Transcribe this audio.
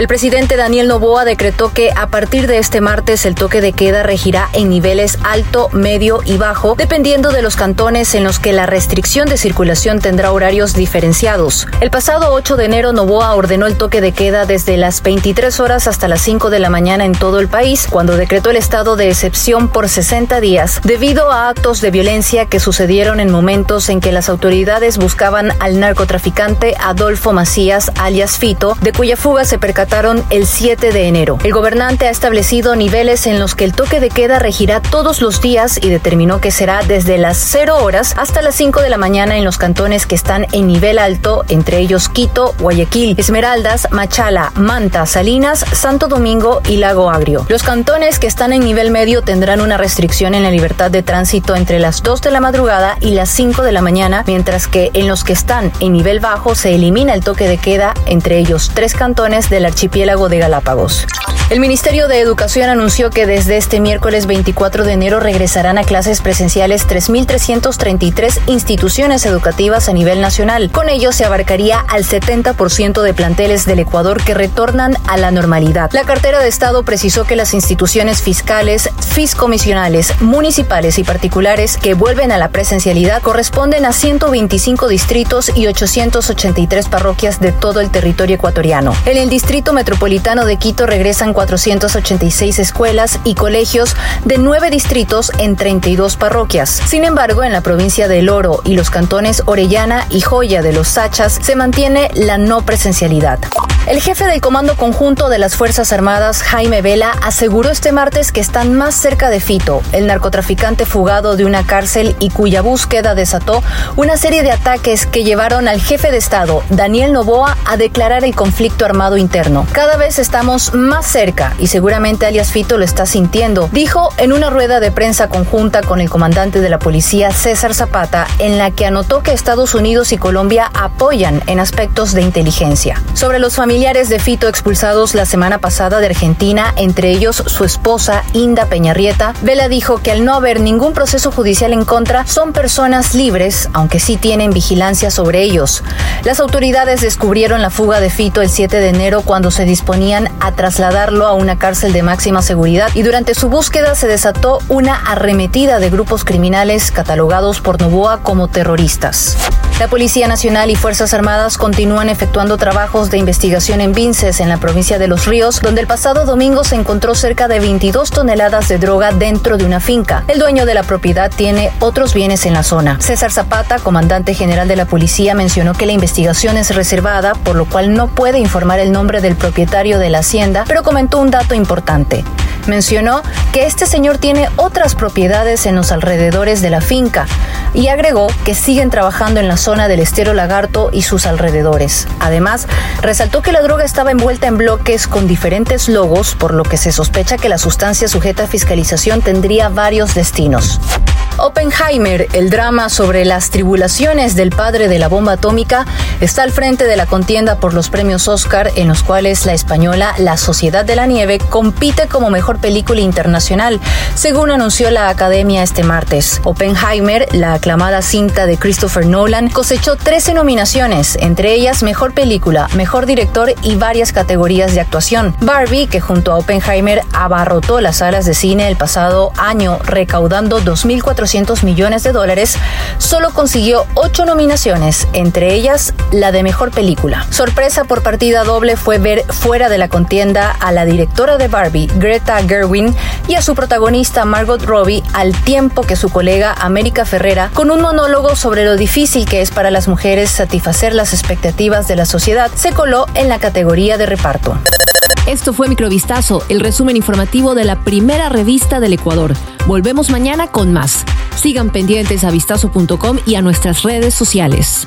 El presidente Daniel Novoa decretó que a partir de este martes el toque de queda regirá en niveles alto, medio y bajo, dependiendo de los cantones en los que la restricción de circulación tendrá horarios diferenciados. El pasado 8 de enero Novoa ordenó el toque de queda desde las 23 horas hasta las 5 de la mañana en todo el país, cuando decretó el estado de excepción por 60 días, debido a actos de violencia que sucedieron en momentos en que las autoridades buscaban al narcotraficante Adolfo Macías, alias Fito, de cuya fuga se percató el 7 de enero. El gobernante ha establecido niveles en los que el toque de queda regirá todos los días y determinó que será desde las 0 horas hasta las 5 de la mañana en los cantones que están en nivel alto, entre ellos Quito, Guayaquil, Esmeraldas, Machala, Manta, Salinas, Santo Domingo y Lago Agrio. Los cantones que están en nivel medio tendrán una restricción en la libertad de tránsito entre las 2 de la madrugada y las 5 de la mañana, mientras que en los que están en nivel bajo se elimina el toque de queda entre ellos tres cantones del archipiélago de Galápagos. El Ministerio de Educación anunció que desde este miércoles 24 de enero regresarán a clases presenciales 3.333 instituciones educativas a nivel nacional. Con ello se abarcaría al 70% de planteles del Ecuador que retornan a la normalidad. La cartera de Estado precisó que las instituciones fiscales, fiscomisionales, municipales y particulares que vuelven a la presencialidad corresponden a 125 distritos y 883 parroquias de todo el territorio ecuatoriano. En el distrito metropolitano de Quito regresan 486 escuelas y colegios de nueve distritos en 32 parroquias. Sin embargo, en la provincia del Oro y los cantones Orellana y Joya de los Sachas se mantiene la no presencialidad. El jefe del Comando Conjunto de las Fuerzas Armadas, Jaime Vela, aseguró este martes que están más cerca de Fito, el narcotraficante fugado de una cárcel y cuya búsqueda desató una serie de ataques que llevaron al jefe de Estado, Daniel Novoa, a declarar el conflicto armado interno. Cada vez estamos más cerca y seguramente alias Fito lo está sintiendo, dijo en una rueda de prensa conjunta con el comandante de la policía, César Zapata, en la que anotó que Estados Unidos y Colombia apoyan en aspectos de inteligencia. Sobre los familiares de Fito expulsados la semana pasada de Argentina, entre ellos su esposa Inda Peñarrieta, Vela dijo que al no haber ningún proceso judicial en contra, son personas libres, aunque sí tienen vigilancia sobre ellos. Las autoridades descubrieron la fuga de Fito el 7 de enero cuando se disponían a trasladarlo a una cárcel de máxima seguridad y durante su búsqueda se desató una arremetida de grupos criminales catalogados por Novoa como terroristas. La Policía Nacional y Fuerzas Armadas continúan efectuando trabajos de investigación en Vinces, en la provincia de Los Ríos, donde el pasado domingo se encontró cerca de 22 toneladas de droga dentro de una finca. El dueño de la propiedad tiene otros bienes en la zona. César Zapata, comandante general de la policía, mencionó que la investigación es reservada, por lo cual no puede informar el nombre del propietario de la hacienda, pero comentó un dato importante. Mencionó que este señor tiene otras propiedades en los alrededores de la finca y agregó que siguen trabajando en la zona del estero Lagarto y sus alrededores. Además, resaltó que la droga estaba envuelta en bloques con diferentes logos, por lo que se sospecha que la sustancia sujeta a fiscalización tendría varios destinos. Oppenheimer, el drama sobre las tribulaciones del padre de la bomba atómica, está al frente de la contienda por los premios Oscar, en los cuales la española La Sociedad de la Nieve compite como mejor película internacional, según anunció la Academia este martes. Oppenheimer, la aclamada cinta de Christopher Nolan, cosechó 13 nominaciones, entre ellas Mejor Película, Mejor Director y varias categorías de actuación. Barbie, que junto a Oppenheimer abarrotó las salas de cine el pasado año, recaudando 2.400 millones de dólares, solo consiguió ocho nominaciones, entre ellas la de mejor película. Sorpresa por partida doble fue ver fuera de la contienda a la directora de Barbie, Greta Gerwin, y a su protagonista Margot Robbie al tiempo que su colega América Ferrera con un monólogo sobre lo difícil que es para las mujeres satisfacer las expectativas de la sociedad, se coló en la categoría de reparto. Esto fue Microvistazo, el resumen informativo de la primera revista del Ecuador. Volvemos mañana con más. Sigan pendientes a vistazo.com y a nuestras redes sociales.